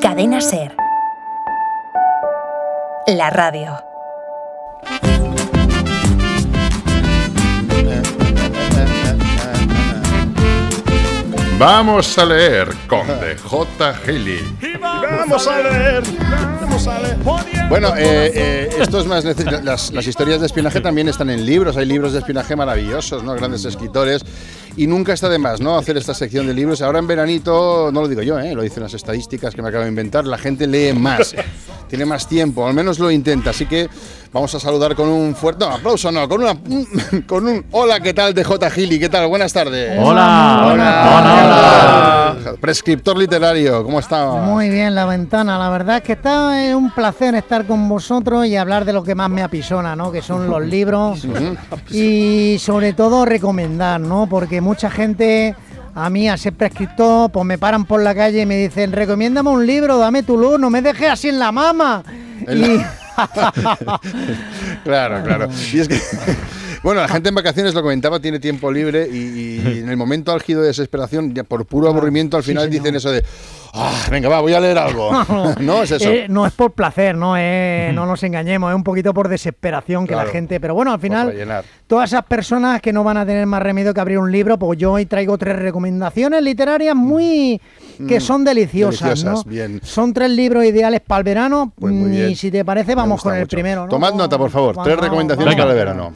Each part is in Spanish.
Cadena Ser. La radio. Vamos a leer con DJ Gili. Vamos a leer. Vamos a leer. Bueno, eh, eh, esto es más las, las historias de espionaje también están en libros. Hay libros de espionaje maravillosos, ¿no? Grandes escritores. Y nunca está de más, ¿no? Hacer esta sección de libros. Ahora en veranito, no lo digo yo, ¿eh? Lo dicen las estadísticas que me acabo de inventar. La gente lee más, tiene más tiempo, al menos lo intenta. Así que vamos a saludar con un fuerte no, aplauso, no, con una, con un hola, ¿qué tal? de J. Gili, ¿qué tal? Buenas tardes. Hola. Hola, hola. Prescriptor literario, ¿cómo está? Muy bien, la ventana. La verdad es que está es un placer estar con vosotros y hablar de lo que más me apisona, ¿no? Que son los libros y sobre todo recomendar, ¿no? Porque mucha gente a mí, a ser prescriptor, pues me paran por la calle y me dicen, recomiéndame un libro, dame tu luz, no me dejes así en la mama. En Y- Claro, claro. Y es que, bueno, la gente en vacaciones lo comentaba, tiene tiempo libre y, y en el momento álgido de desesperación, ya por puro aburrimiento, al final dicen eso de, ah, venga, va, voy a leer algo. ¿No? Es eso. Eh, no es por placer, no, es- no nos engañemos, es un poquito por desesperación que Claro. la gente. Pero bueno, al final, todas esas personas que no van a tener más remedio que abrir un libro, pues yo hoy traigo tres recomendaciones literarias muy. que Mm, son deliciosas, deliciosas, ¿no? bien. Son tres libros ideales para el verano. Pues muy mm, bien. Y si te parece, vamos con el mucho. primero, ¿no? Tomad nota, por favor. Tres Vamos, recomendaciones vamos. para el verano.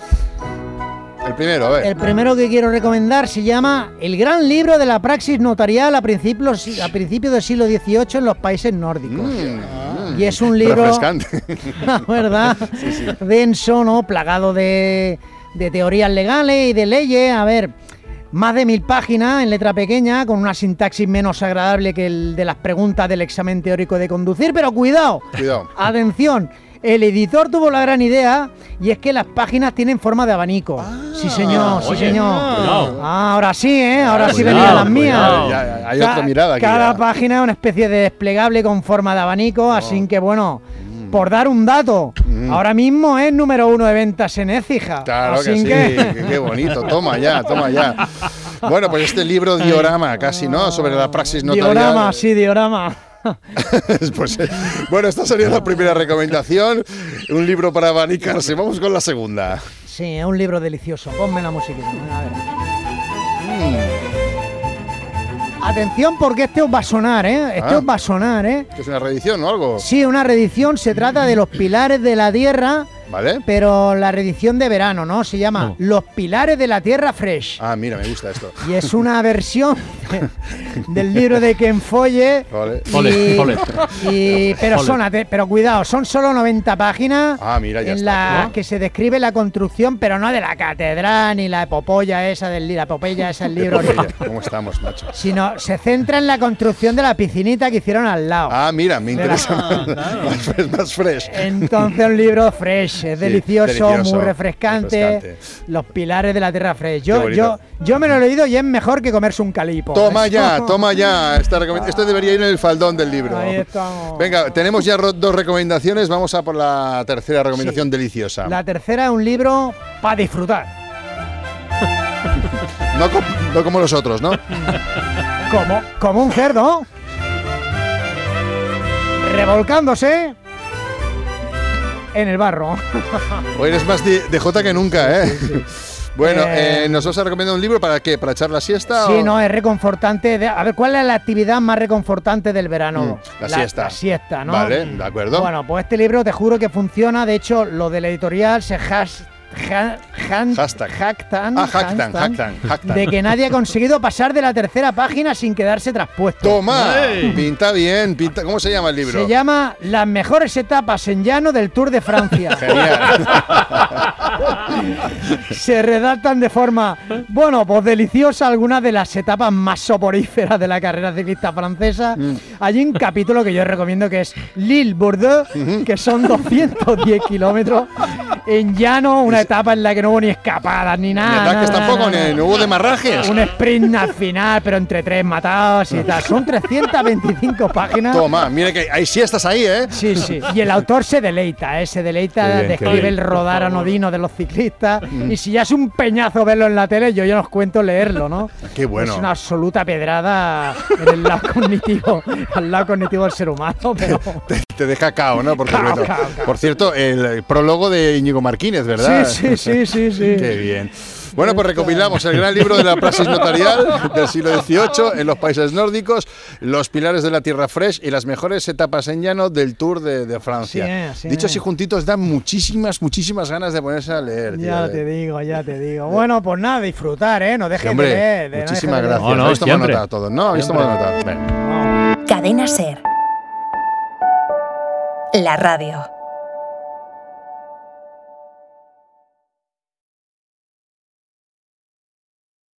El primero, a ver. El primero que quiero recomendar se llama El gran libro de la praxis notarial a principios, a principios del siglo XVIII en los países nórdicos. Mm, Y es un libro- Refrescante. ¿verdad? Denso, ¿no? Plagado de, de teorías legales y de leyes. A ver, más de mil páginas en letra pequeña, con una sintaxis menos agradable que el de las preguntas del examen teórico de conducir. Pero cuidado, Cuidado. atención. El editor tuvo la gran idea y es que las páginas tienen forma de abanico. sí, señor, sí, oye, señor. cuidado. Ah, ahora sí, ¿eh? Ahora sí venían las cuidado. mías. Ya, ya, hay Ca- otra mirada aquí. Cada ya. página es una especie de desplegable con forma de abanico, así que bueno, por dar un dato, ahora mismo es número uno de ventas en Écija. Mm. Claro así que sí, que- qué bonito, toma ya, toma ya. Bueno, pues este libro diorama casi, ¿no? Sobre la praxis notarial. Diorama, sí, diorama. Pues, eh, bueno, esta sería la primera recomendación. Un libro para abanicarse. Vamos con la segunda. Sí, es un libro delicioso. Ponme la musiquita. A ver. Mm. Atención porque este os va a sonar, ¿eh? Este Ah. os va a sonar, ¿eh? ¿Que es una reedición o algo? Sí, una reedición. Se trata de los pilares de la tierra, ¿Vale? pero la reedición de verano, ¿no? Se llama No. Los pilares de la tierra fresh. Ah, mira, me gusta esto. Y es una versión del libro de Ken Folle. Vale. Y, Ole, ole. y- pero Ole. son, pero cuidado, son solo 90 páginas Ah, mira, ya en está. la ¿no? que se describe la construcción, pero no de la catedral ni la epopeya esa del la epopeya esa del libro, ¿Cómo estamos, macho? sino se centra en la construcción de la piscinita que hicieron al lado. Ah, mira, me interesa más, más fresh, más fresh. Entonces un libro fresh, es delicioso, delicioso, muy refrescante, refrescante. Los pilares de la tierra fresh. Qué Yo, yo, yo me lo he leído y es mejor que comerse un calipo. Toma Eso- ya, toma ya. Esta Esto debería ir en el faldón del libro. Ahí estamos. Venga, tenemos ya dos recomendaciones. Vamos a por la tercera recomendación deliciosa. La tercera es un libro para disfrutar. No, co- no como los otros, ¿no? Como, como un cerdo. Revolcándose en el barro. Hoy eres más de, de J que nunca, ¿eh? Bueno, Eh, eh, ¿nos vas a recomendar un libro para qué? ¿Para echar la siesta? Sí, o- no, es reconfortante. de- a ver, ¿cuál es la actividad más reconfortante del verano? Mm, la siesta. La siesta, ¿no? Vale, de acuerdo. Bueno, pues este libro te juro que funciona. De hecho, lo de la editorial se has, jan- Hashtag. jactan, Ah, de que nadie ha conseguido pasar de la tercera página sin quedarse traspuesto. Toma, pinta bien, pinta. ¿Cómo se llama el libro? Se llama Las mejores etapas en llano del Tour de Francia. Genial. Se redactan de forma, bueno, pues deliciosa algunas de las etapas más soporíferas de la carrera ciclista francesa. Mm. Hay un capítulo que yo recomiendo que es Lille-Bordeaux, que son 210 kilómetros en llano, una etapa en la que no hubo ni escapadas ni nada. ¿Verdad que nada, tampoco nada. ni- no hubo demarrajes? Un sprint al final, pero entre tres matados y tal. Son 325 páginas. Toma, mire que ahí sí estás ahí, ¿eh? Sí, sí. Y el autor se deleita, ¿eh? se deleita, bien, describe el rodar anodino de los ciclistas. Y si ya es un peñazo verlo en la tele, yo ya nos cuento leerlo, ¿no? Qué bueno. Es una absoluta pedrada en el lado cognitivo, al lado cognitivo del ser humano, pero. Te, te deja cao, ¿no? Por Cao, cao, cao. Por cierto, el prólogo de Íñigo Martínez, ¿verdad? Sí, sí, sí, sí, sí. Qué bien. Bueno, pues recopilamos el gran libro de la praxis notarial del siglo XVIII en los países nórdicos, los pilares de la tierra fresh y las mejores etapas en llano del Tour de, de Francia. Sí, eh, sí, Dicho eh. así juntitos, dan muchísimas, muchísimas ganas de ponerse a leer. tío. Ya te digo, ya te digo. Bueno, pues nada, disfrutar, ¿eh? No Sí, dejes de hombre, leer. de- muchísimas gracias. No, no, Habéis tomado siempre. nota todos, ¿no? Habéis tomado nota. Cadena Ser. La radio.